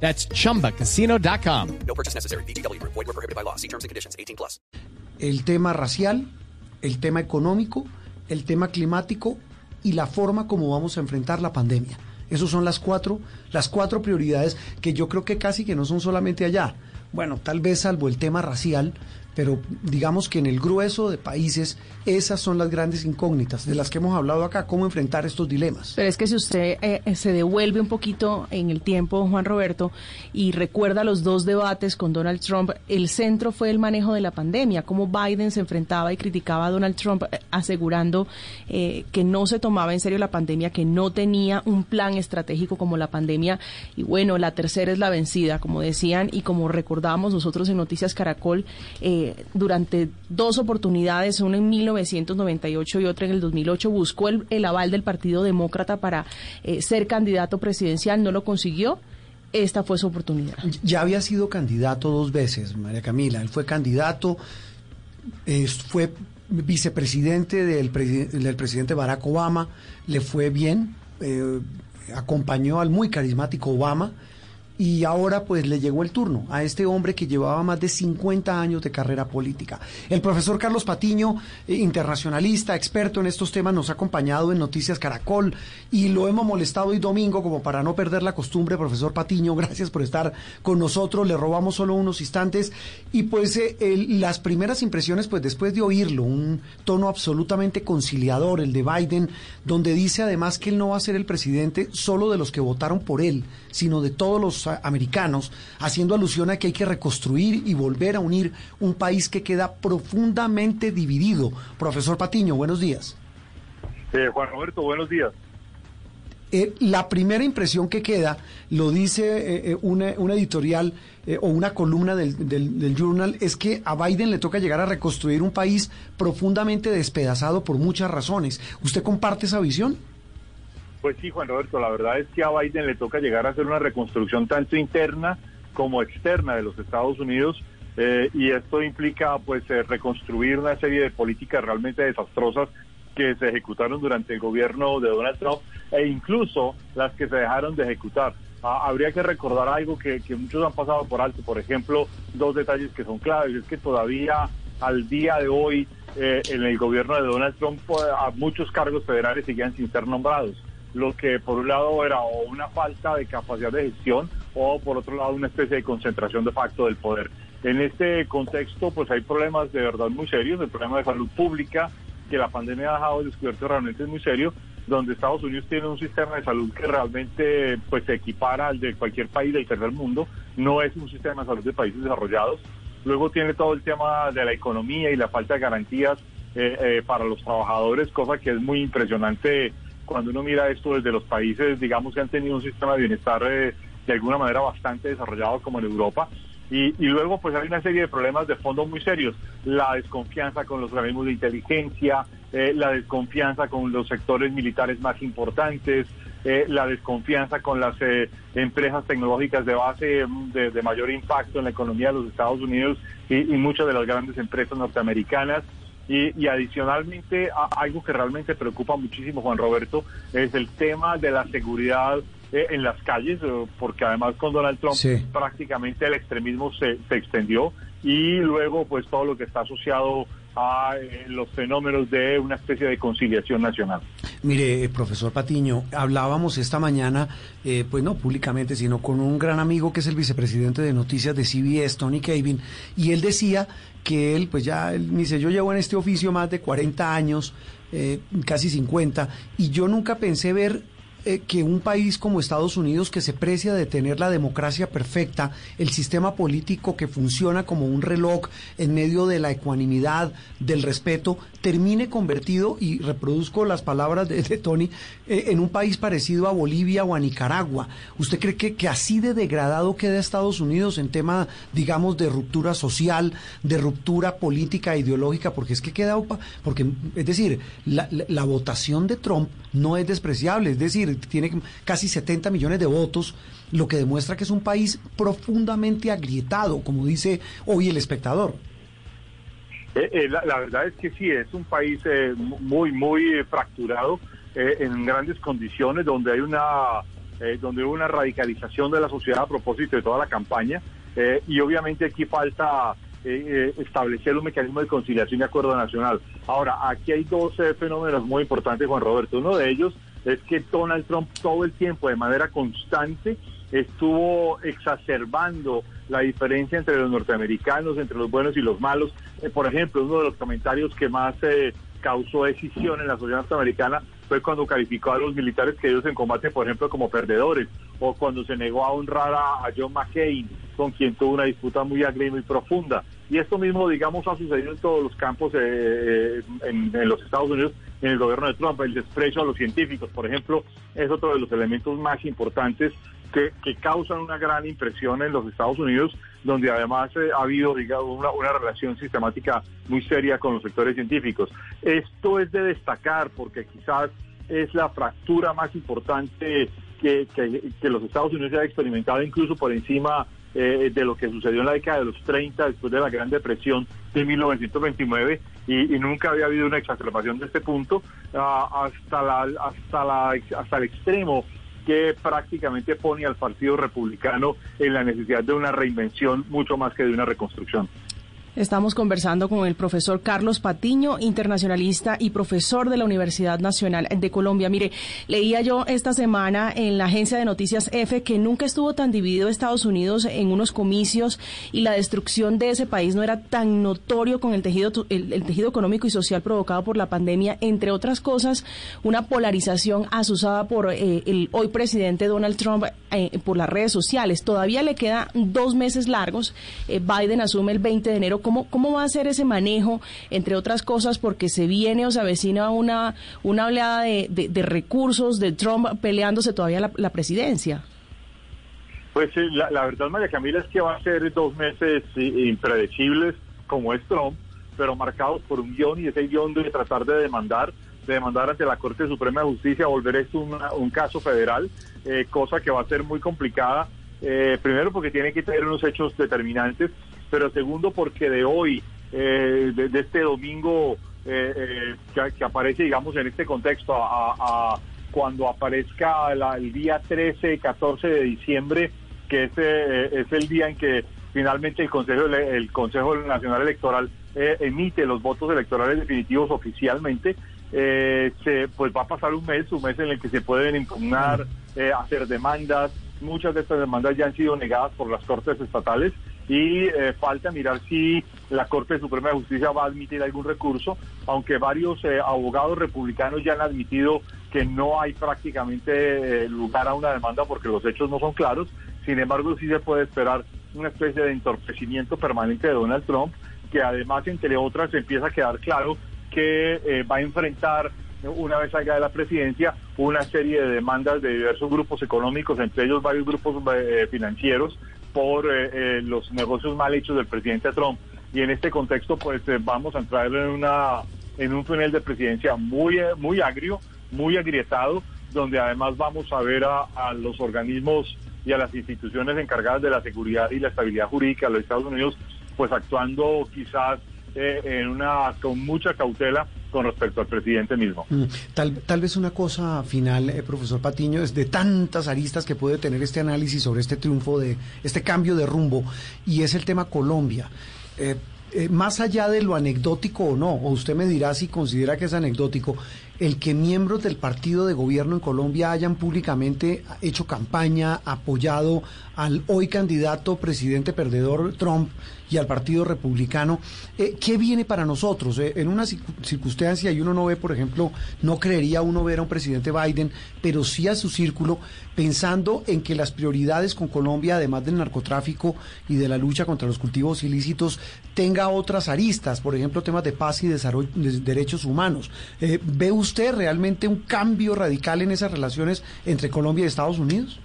That's chumbacasino.com. No purchase necessary. BGW. Void were prohibited by law. See terms and conditions. 18 plus. el tema racial, el tema económico, el tema climático y la forma como vamos a enfrentar la pandemia. Esas son las cuatro, las cuatro prioridades que yo creo que casi que no son solamente allá. Bueno, tal vez salvo el tema racial, pero digamos que en el grueso de países esas son las grandes incógnitas de las que hemos hablado acá, cómo enfrentar estos dilemas. Pero es que si usted eh, se devuelve un poquito en el tiempo, Juan Roberto, y recuerda los dos debates con Donald Trump, el centro fue el manejo de la pandemia, cómo Biden se enfrentaba y criticaba a Donald Trump eh, asegurando eh, que no se tomaba en serio la pandemia, que no tenía un plan estratégico como la pandemia. Y bueno, la tercera es la vencida, como decían y como recordamos nosotros en Noticias Caracol, eh, durante dos oportunidades, una en 1998 y otra en el 2008, buscó el, aval del Partido Demócrata para eh, ser candidato presidencial, no lo consiguió. Esta fue su oportunidad. Ya había sido candidato dos veces, María Camila. Él fue candidato, fue vicepresidente del, del presidente Barack Obama, le fue bien, eh, acompañó al muy carismático Obama y ahora pues le llegó el turno a este hombre que llevaba más de 50 años de carrera política. El profesor Carlos Patiño, eh, internacionalista, experto en estos temas, nos ha acompañado en Noticias Caracol y lo hemos molestado hoy domingo como para no perder la costumbre, profesor Patiño, gracias por estar con nosotros, le robamos solo unos instantes y pues eh, las primeras impresiones pues después de oírlo, un tono absolutamente conciliador, el de Biden, donde dice además que él no va a ser el presidente solo de los que votaron por él, sino de todos los americanos, haciendo alusión a que hay que reconstruir y volver a unir un país que queda profundamente dividido. Profesor Patiño, buenos días. Eh, Juan Roberto, buenos días. Eh, la primera impresión que queda, lo dice eh, eh, una, una editorial eh, o una columna del, del, del Journal, es que a Biden le toca llegar a reconstruir un país profundamente despedazado por muchas razones. ¿Usted comparte esa visión? Pues sí, Juan Roberto, la verdad es que a Biden le toca llegar a hacer una reconstrucción tanto interna como externa de los Estados Unidos eh, y esto implica pues eh, reconstruir una serie de políticas realmente desastrosas que se ejecutaron durante el gobierno de Donald Trump e incluso las que se dejaron de ejecutar. Ah, habría que recordar algo que, muchos han pasado por alto, por ejemplo, dos detalles que son claves, es que todavía al día de hoy eh, en el gobierno de Donald Trump pues, a muchos cargos federales seguían sin ser nombrados lo que por un lado era o una falta de capacidad de gestión o por otro lado una especie de concentración de facto del poder. En este contexto pues hay problemas de verdad muy serios, el problema de salud pública que la pandemia ha dejado descubierto realmente es muy serio, donde Estados Unidos tiene un sistema de salud que realmente pues se equipara al de cualquier país del tercer mundo, no es un sistema de salud de países desarrollados. Luego tiene todo el tema de la economía y la falta de garantías eh, eh, para los trabajadores, cosa que es muy impresionante cuando uno mira esto desde los países, digamos, que han tenido un sistema de bienestar eh, de alguna manera bastante desarrollado como en Europa. Y, luego pues hay una serie de problemas de fondo muy serios, la desconfianza con los organismos de inteligencia, eh, la desconfianza con los sectores militares más importantes, eh, la desconfianza con las eh, empresas tecnológicas de base mm, de, de mayor impacto en la economía de los Estados Unidos y muchas de las grandes empresas norteamericanas. Y, y adicionalmente, a- algo que realmente preocupa muchísimo, Juan Roberto, es el tema de la seguridad eh, en las calles, eh, porque además con Donald Trump Sí. prácticamente el extremismo se, se extendió y luego pues todo lo que está asociado a eh, los fenómenos de una especie de conciliación nacional. Mire, eh, profesor Patiño, hablábamos esta mañana, eh, pues no públicamente, sino con un gran amigo que es el vicepresidente de noticias de CBS, Tony Kevin, y él decía que él, pues ya, él me dice, yo llevo en este oficio más de 40 años, eh, casi 50, y yo nunca pensé ver eh, que un país como Estados Unidos, que se precia de tener la democracia perfecta, el sistema político que funciona como un reloj en medio de la ecuanimidad, del respeto, termine convertido, y reproduzco las palabras de, Tony, eh, en un país parecido a Bolivia o a Nicaragua? ¿Usted cree que, que así de degradado queda Estados Unidos en tema, digamos, de ruptura social, de ruptura política, ideológica? Porque es que queda, porque, es decir, la, la votación de Trump no es despreciable, es decir, tiene casi 70 millones de votos, lo que demuestra que es un país profundamente agrietado, como dice hoy el espectador. Eh, eh, la, verdad es que sí, es un país eh, muy, muy fracturado, en grandes condiciones, donde hay una, donde hay una radicalización de la sociedad a propósito de toda la campaña, y obviamente aquí falta establecer un mecanismo de conciliación y acuerdo nacional. Ahora, aquí hay dos fenómenos muy importantes, Juan Roberto. Uno de ellos es que Donald Trump todo el tiempo, de manera constante, estuvo exacerbando la diferencia entre los norteamericanos, entre los buenos y los malos. Eh, por ejemplo, uno de los comentarios que más eh, causó decisión en la sociedad norteamericana fue cuando calificó a los militares que ellos en combate, por ejemplo, como perdedores, o cuando se negó a honrar a, John McCain, con quien tuvo una disputa muy agria y muy profunda. Y esto mismo, digamos, ha sucedido en todos los campos eh, en, en, los Estados Unidos, en el gobierno de Trump. El desprecio a los científicos, por ejemplo, es otro de los elementos más importantes que, causan una gran impresión en los Estados Unidos, donde además eh, ha habido digamos, una, relación sistemática muy seria con los sectores científicos. Esto es de destacar porque quizás es la fractura más importante que, que, los Estados Unidos ha experimentado, incluso por encima eh, de lo que sucedió en la década de los 30, después de la Gran Depresión de 1929, y, y nunca había habido una exacerbación de este punto ah, hasta, la, hasta, la, hasta el extremo que prácticamente pone al Partido Republicano en la necesidad de una reinvención mucho más que de una reconstrucción. Estamos conversando con el profesor Carlos Patiño, internacionalista y profesor de la Universidad Nacional de Colombia. Mire, leía yo esta semana en la agencia de noticias EFE que nunca estuvo tan dividido Estados Unidos en unos comicios y la destrucción de ese país no era tan notorio con el tejido, el, tejido económico y social provocado por la pandemia, entre otras cosas, una polarización asusada por eh, el hoy presidente Donald Trump eh, por las redes sociales. Todavía le quedan dos meses largos. Eh, Biden asume el 20 de enero ¿Cómo, ¿Cómo va a ser ese manejo, entre otras cosas, porque se viene o se avecina una, una oleada de, de, recursos de Trump peleándose todavía la, presidencia? Pues la, la, verdad, María Camila, es que va a ser dos meses impredecibles, como es Trump, pero marcados por un guion y ese guion de tratar de demandar, de demandar ante la Corte Suprema de Justicia, volver esto un caso federal, eh, cosa que va a ser muy complicada. Eh, primero porque tiene que tener unos hechos determinantes pero segundo porque de hoy, eh, de, este domingo eh, eh, que, aparece, digamos, en este contexto, a, cuando aparezca el día 13, 14 de diciembre, que es, es el día en que finalmente el Consejo, el Consejo Nacional Electoral emite los votos electorales definitivos oficialmente, se, pues va a pasar un mes, un mes en el que se pueden impugnar, hacer demandas. Muchas de estas demandas ya han sido negadas por las cortes estatales y eh, falta mirar si la Corte Suprema de Justicia va a admitir algún recurso, aunque varios eh, abogados republicanos ya han admitido que no hay prácticamente eh, lugar a una demanda porque los hechos no son claros. Sin embargo, sí se puede esperar una especie de entorpecimiento permanente de Donald Trump, que además, entre otras, empieza a quedar claro que va a enfrentar una vez salga de la presidencia, una serie de demandas de diversos grupos económicos, entre ellos varios grupos financieros, por eh, eh, los negocios mal hechos del presidente Trump. Y en este contexto, pues eh, vamos a entrar en, una, en un túnel de presidencia muy, muy agrio, muy agrietado, donde además vamos a ver a, los organismos y a las instituciones encargadas de la seguridad y la estabilidad jurídica de los Estados Unidos, pues actuando quizás en una con mucha cautela con respecto al presidente mismo. Mm, tal, tal vez una cosa final, eh, profesor Patiño, es de tantas aristas que puede tener este análisis sobre este triunfo, de este cambio de rumbo, y es el tema Colombia. Eh, eh, más allá de lo anecdótico o no, o usted me dirá si considera que es anecdótico, el que miembros del partido de gobierno en Colombia hayan públicamente hecho campaña, apoyado al hoy candidato presidente perdedor Trump y al Partido Republicano. Eh, ¿Qué viene para nosotros? Eh, en una circunstancia, y uno no ve, por ejemplo, no creería uno ver a un presidente Biden, pero sí a su círculo, pensando en que las prioridades con Colombia, además del narcotráfico y de la lucha contra los cultivos ilícitos, tenga otras aristas, por ejemplo, temas de paz y desarrollo, de derechos humanos. Eh, ¿Ve usted realmente un cambio radical en esas relaciones entre Colombia y Estados Unidos?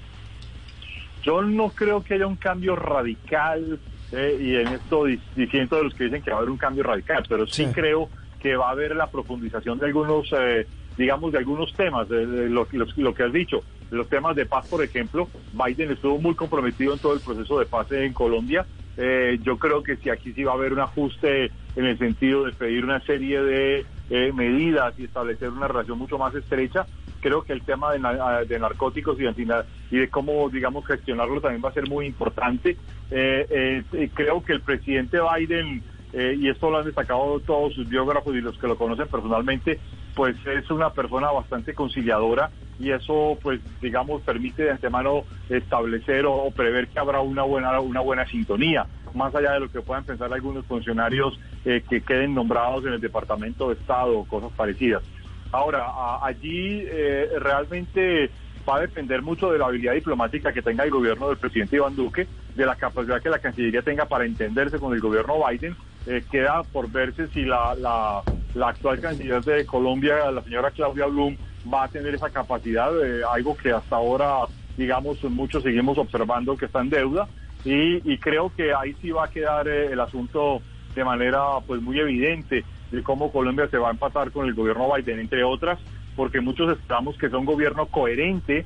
Yo no creo que haya un cambio radical eh, y en esto diciendo de los que dicen que va a haber un cambio radical, pero sí, creo que va a haber la profundización de algunos, eh, digamos, de algunos temas, de, lo, que has dicho, los temas de paz, por ejemplo, Biden estuvo muy comprometido en todo el proceso de paz en Colombia. Eh, yo creo que si aquí sí va a haber un ajuste en el sentido de pedir una serie de medidas y establecer una relación mucho más estrecha, creo que el tema de, narcóticos y, y de cómo, digamos, gestionarlo también va a ser muy importante. Eh, eh, creo que el presidente Biden, eh, y esto lo han destacado todos sus biógrafos y los que lo conocen personalmente, pues es una persona bastante conciliadora y eso, pues, digamos, permite de antemano establecer o, prever que habrá una buena, una buena sintonía, más allá de lo que puedan pensar algunos funcionarios que queden nombrados en el Departamento de Estado o cosas parecidas. Ahora, allí eh, realmente va a depender mucho de la habilidad diplomática que tenga el gobierno del presidente Iván Duque, de la capacidad que la Cancillería tenga para entenderse con el gobierno Biden. Eh, queda por verse si la, la, actual canciller de Colombia, la señora Claudia Blum, va a tener esa capacidad, eh, algo que hasta ahora, digamos, muchos seguimos observando que está en deuda. Y, y creo que ahí sí va a quedar el asunto de manera pues muy evidente de cómo Colombia se va a empatar con el gobierno Biden, entre otras, porque muchos esperamos que sea un gobierno coherente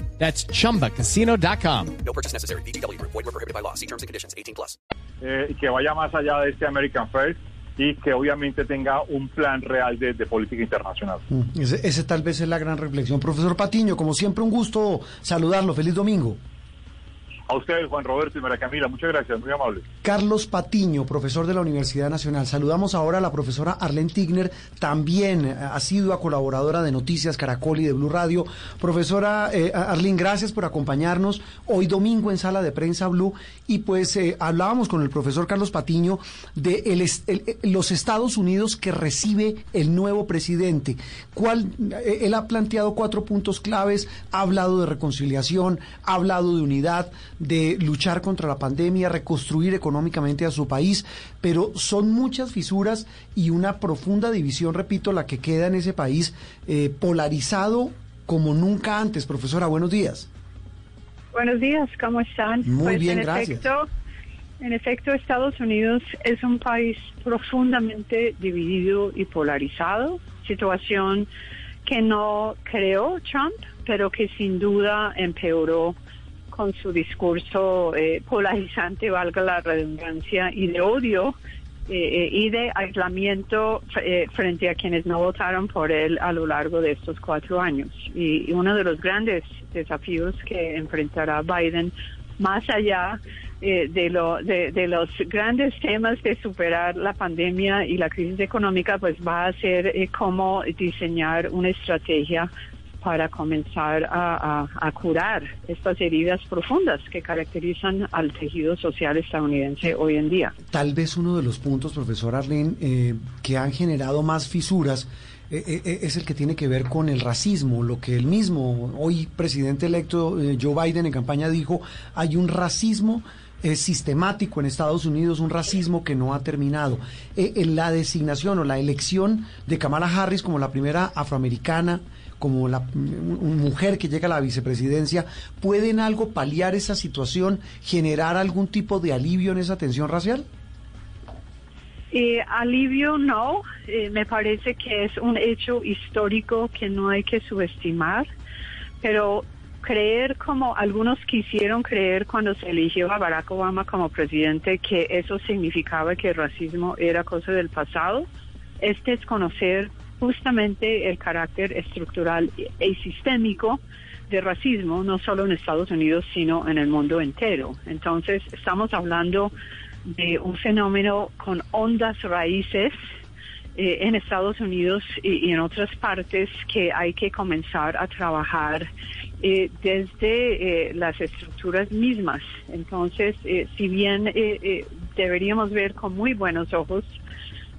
That's chumbacasino.com. No purchase necessary. BGW. Void were prohibited by law. See terms and conditions 18 plus. Eh, que vaya más allá de este American First y que obviamente tenga un plan real de, de política internacional. Mm, ese, ese tal vez es la gran reflexión. Profesor Patiño, como siempre, un gusto saludarlo. Feliz domingo. A ustedes, Juan Roberto y María Camila, muchas gracias, muy amable. Carlos Patiño, profesor de la Universidad Nacional. Saludamos ahora a la profesora Arlene Tigner, también eh, ha sido colaboradora de Noticias Caracol y de Blue Radio. Profesora eh, Arlene, gracias por acompañarnos hoy domingo en Sala de Prensa Blue. Y pues eh, hablábamos con el profesor Carlos Patiño de los Estados Unidos que recibe el nuevo presidente. ¿Cuál, él ha planteado cuatro puntos claves, ha hablado de reconciliación, ha hablado de unidad de luchar contra la pandemia, reconstruir económicamente a su país, pero son muchas fisuras y una profunda división, repito, la que queda en ese país eh, polarizado como nunca antes. Profesora, buenos días. Buenos días, ¿cómo están? Muy pues, bien, en gracias. Efecto, en efecto, Estados Unidos es un país profundamente dividido y polarizado, situación que no creó Trump, pero que sin duda empeoró con su discurso eh, polarizante, valga la redundancia, y de odio eh, eh, y de aislamiento frente a quienes no votaron por él a lo largo de estos cuatro años. Y, uno de los grandes desafíos que enfrentará Biden, más allá de, lo, de, los grandes temas de superar la pandemia y la crisis económica, pues va a ser cómo diseñar una estrategia para comenzar a, curar estas heridas profundas que caracterizan al tejido social estadounidense hoy en día. Tal vez uno de los puntos, profesor Arlene, eh, que han generado más fisuras eh, eh, es el que tiene que ver con el racismo, lo que el mismo hoy presidente electo Joe Biden en campaña dijo, hay un racismo sistemático en Estados Unidos, un racismo que no ha terminado. en la designación o la elección de Kamala Harris como la primera afroamericana como la mujer que llega a la vicepresidencia, ¿pueden algo paliar esa situación, generar algún tipo de alivio en esa tensión racial? Eh, alivio no, eh, me parece que es un hecho histórico que no hay que subestimar. pero creer como algunos quisieron creer cuando se eligió a Barack Obama como presidente que eso significaba que el racismo era cosa del pasado, es desconocer justamente el carácter estructural y sistémico de racismo, no solo en Estados Unidos, sino en el mundo entero. Entonces, estamos hablando de un fenómeno con hondas raíces eh, en Estados Unidos y, en otras partes que hay que comenzar a trabajar eh, desde eh, las estructuras mismas. Entonces, si bien deberíamos ver con muy buenos ojos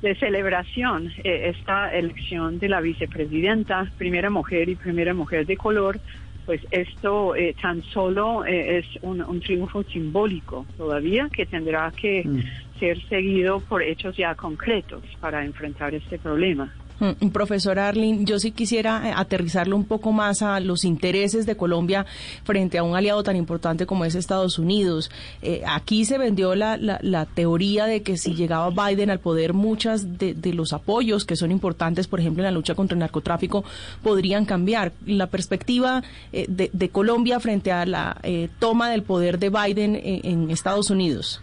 de celebración esta elección de la vicepresidenta, primera mujer y primera mujer de color, pues esto tan solo es un, triunfo simbólico todavía que tendrá que mm ser seguido por hechos ya concretos para enfrentar este problema. Mm, profesor Arlin, yo sí quisiera eh, aterrizarlo un poco más a los intereses de Colombia frente a un aliado tan importante como es Estados Unidos. Eh, aquí se vendió la, la, teoría de que si llegaba Biden al poder, muchas de, los apoyos que son importantes, por ejemplo, en la lucha contra el narcotráfico, podrían cambiar. La perspectiva eh, de, Colombia frente a la toma del poder de Biden en Estados Unidos.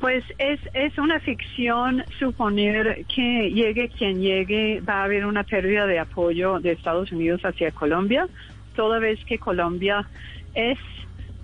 Pues es, es una ficción suponer que llegue quien llegue va a haber una pérdida de apoyo de Estados Unidos hacia Colombia, toda vez que Colombia es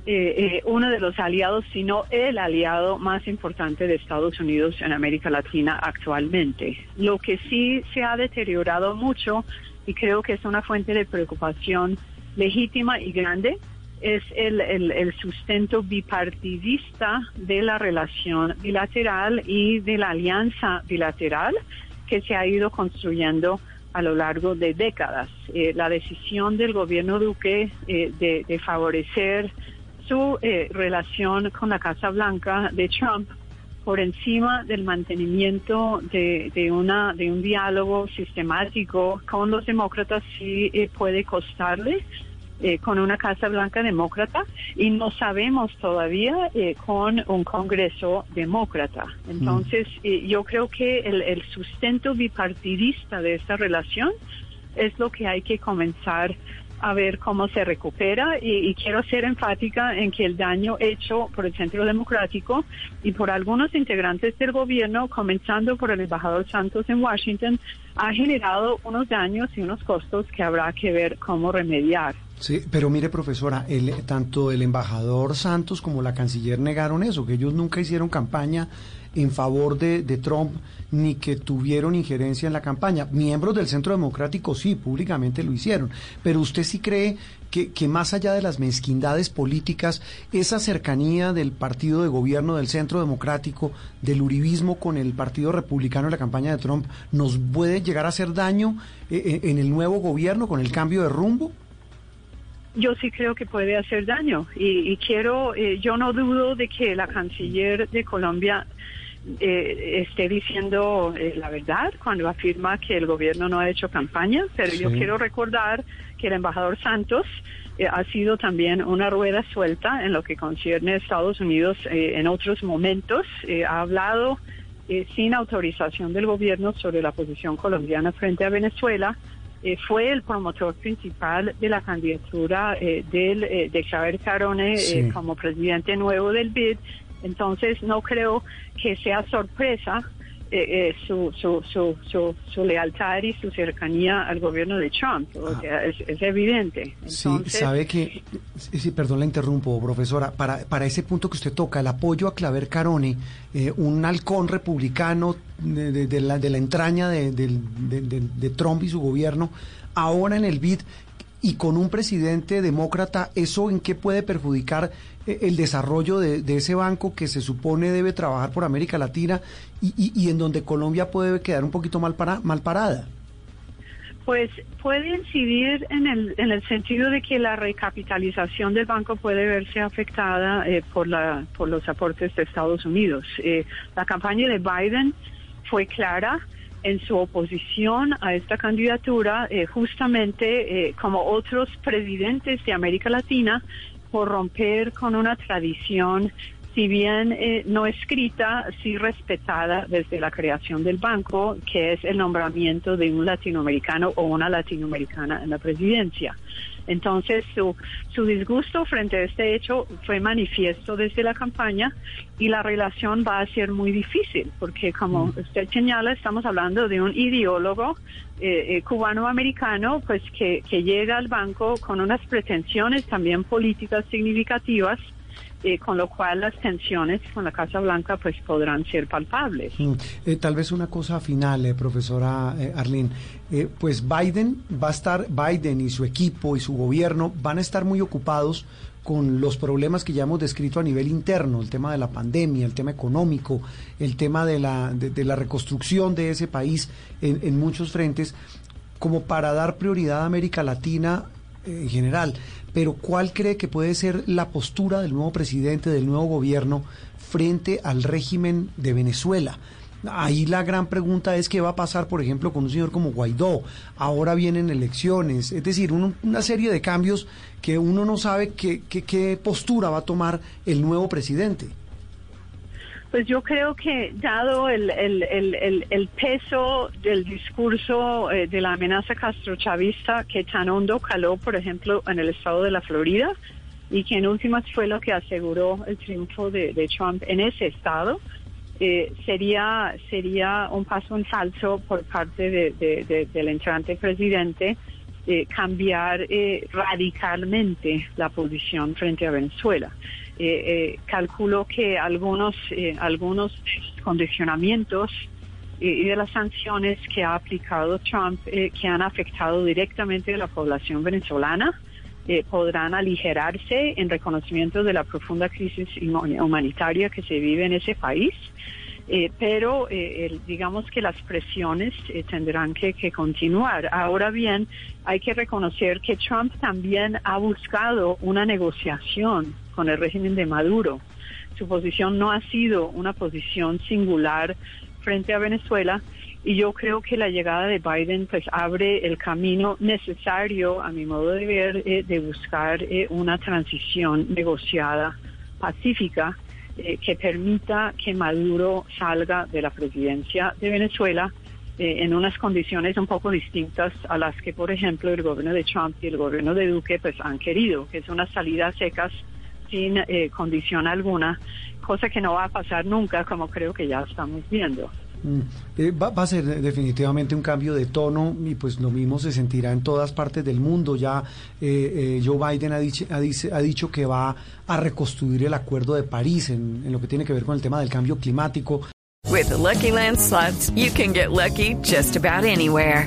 eh, eh, uno de los aliados, sino el aliado más importante de Estados Unidos en América Latina actualmente. Lo que sí se ha deteriorado mucho y creo que es una fuente de preocupación legítima y grande es el, el, sustento bipartidista de la relación bilateral y de la alianza bilateral que se ha ido construyendo a lo largo de décadas. Eh, la decisión del gobierno Duque eh, de, favorecer su eh, relación con la Casa Blanca de Trump por encima del mantenimiento de, de, una, de un diálogo sistemático con los demócratas sí puede costarle eh, con una Casa Blanca demócrata y no sabemos todavía eh, con un Congreso demócrata. Entonces, mm. eh, yo creo que el, sustento bipartidista de esta relación es lo que hay que comenzar a ver cómo se recupera y, y, quiero ser enfática en que el daño hecho por el Centro Democrático y por algunos integrantes del gobierno, comenzando por el embajador Santos en Washington, ha generado unos daños y unos costos que habrá que ver cómo remediar. Sí, pero mire, profesora, el, tanto el embajador Santos como la canciller negaron eso, que ellos nunca hicieron campaña en favor de, Trump ni que tuvieron injerencia en la campaña. Miembros del Centro Democrático sí, públicamente lo hicieron. Pero usted sí cree que, que, más allá de las mezquindades políticas, esa cercanía del partido de gobierno del Centro Democrático, del uribismo con el Partido Republicano en la campaña de Trump, nos puede llegar a hacer daño eh, eh, en el nuevo gobierno con el cambio de rumbo? Yo sí creo que puede hacer daño. Y, quiero, eh, yo no dudo de que la canciller de Colombia eh, esté diciendo eh, la verdad cuando afirma que el gobierno no ha hecho campaña, pero yo quiero recordar que el embajador Santos ha sido también una rueda suelta en lo que concierne a Estados Unidos en otros momentos, ha hablado sin autorización del gobierno sobre la posición colombiana frente a Venezuela, eh, fue el promotor principal de la candidatura eh, del, eh, de Xavier Carone como presidente nuevo del BID. Entonces no creo que sea sorpresa su, su, su, su, lealtad y su cercanía al gobierno de Trump. O sea, es, evidente. sí, sabe que, sí, perdón, la interrumpo, profesora, para, para ese punto que usted toca, el apoyo a Claver Carone, un halcón republicano de, la, de la entraña de, de, Trump y su gobierno, ahora en el BID y con un presidente demócrata, ¿eso en qué puede perjudicar eh, el desarrollo de, ese banco que se supone debe trabajar por América Latina y, y, en donde Colombia puede quedar un poquito mal, para, mal parada? Pues puede incidir en el, en el sentido de que la recapitalización del banco puede verse afectada eh, por, la, por los aportes de Estados Unidos. Eh, la campaña de Biden fue clara en su oposición a esta candidatura, eh, justamente eh, como otros presidentes de América Latina, por romper con una tradición si bien eh, no escrita, sí respetada desde la creación del banco, que es el nombramiento de un latinoamericano o una latinoamericana en la presidencia. Entonces, su, su disgusto frente a este hecho fue manifiesto desde la campaña y la relación va a ser muy difícil, porque como usted señala, estamos hablando de un ideólogo eh, eh, cubano-americano, pues que, que llega al banco con unas pretensiones también políticas significativas eh, con lo cual las tensiones con la Casa Blanca pues podrán ser palpables. Mm, eh, tal vez una cosa final, eh, profesora eh, Arlene. Eh, pues Biden va a estar, Biden y su equipo y su gobierno van a estar muy ocupados con los problemas que ya hemos descrito a nivel interno, el tema de la pandemia, el tema económico, el tema de la, de, la reconstrucción de ese país en, muchos frentes, como para dar prioridad a América Latina en general. Pero ¿cuál cree que puede ser la postura del nuevo presidente, del nuevo gobierno frente al régimen de Venezuela? Ahí la gran pregunta es qué va a pasar, por ejemplo, con un señor como Guaidó. Ahora vienen elecciones, es decir, un- una serie de cambios que uno no sabe qué, qué- qué postura va a tomar el nuevo presidente. Pues yo creo que dado el, peso del discurso eh, de la amenaza castrochavista que tan hondo caló, por ejemplo, en el estado de la Florida, y que en últimas fue lo que aseguró el triunfo de, Trump en ese estado, eh, sería sería un paso en falso por parte de- del entrante presidente eh, cambiar eh, radicalmente la posición frente a Venezuela. Eh, eh, calculo que algunos eh, algunos condicionamientos y de las sanciones que ha aplicado Trump que han afectado directamente a la población venezolana podrán aligerarse en reconocimiento de la profunda crisis huma- humanitaria que se vive en ese país. Eh, pero eh, el- digamos que las presiones eh, tendrán que, que continuar. Ahora bien, hay que reconocer que Trump también ha buscado una negociación con el régimen de Maduro. Su posición no ha sido una posición singular frente a Venezuela y yo creo que la llegada de Biden pues abre el camino necesario, a mi modo de ver, eh, de buscar eh, una transición negociada, pacífica, eh, que permita que Maduro salga de la presidencia de Venezuela eh, en unas condiciones un poco distintas a las que, por ejemplo, el gobierno de Trump y el gobierno de Duque pues han querido, que es una salida secas sin eh, condición alguna, cosa que no va a pasar nunca, como creo que ya estamos viendo. Mm, eh, va, a ser definitivamente un cambio de tono y pues lo mismo se sentirá en todas partes del mundo. Ya eh, eh, Joe Biden ha dicho, ha, dicho que va a reconstruir el Acuerdo de París en, lo que tiene que ver con el tema del cambio climático. With the Lucky Land you can get lucky just about anywhere.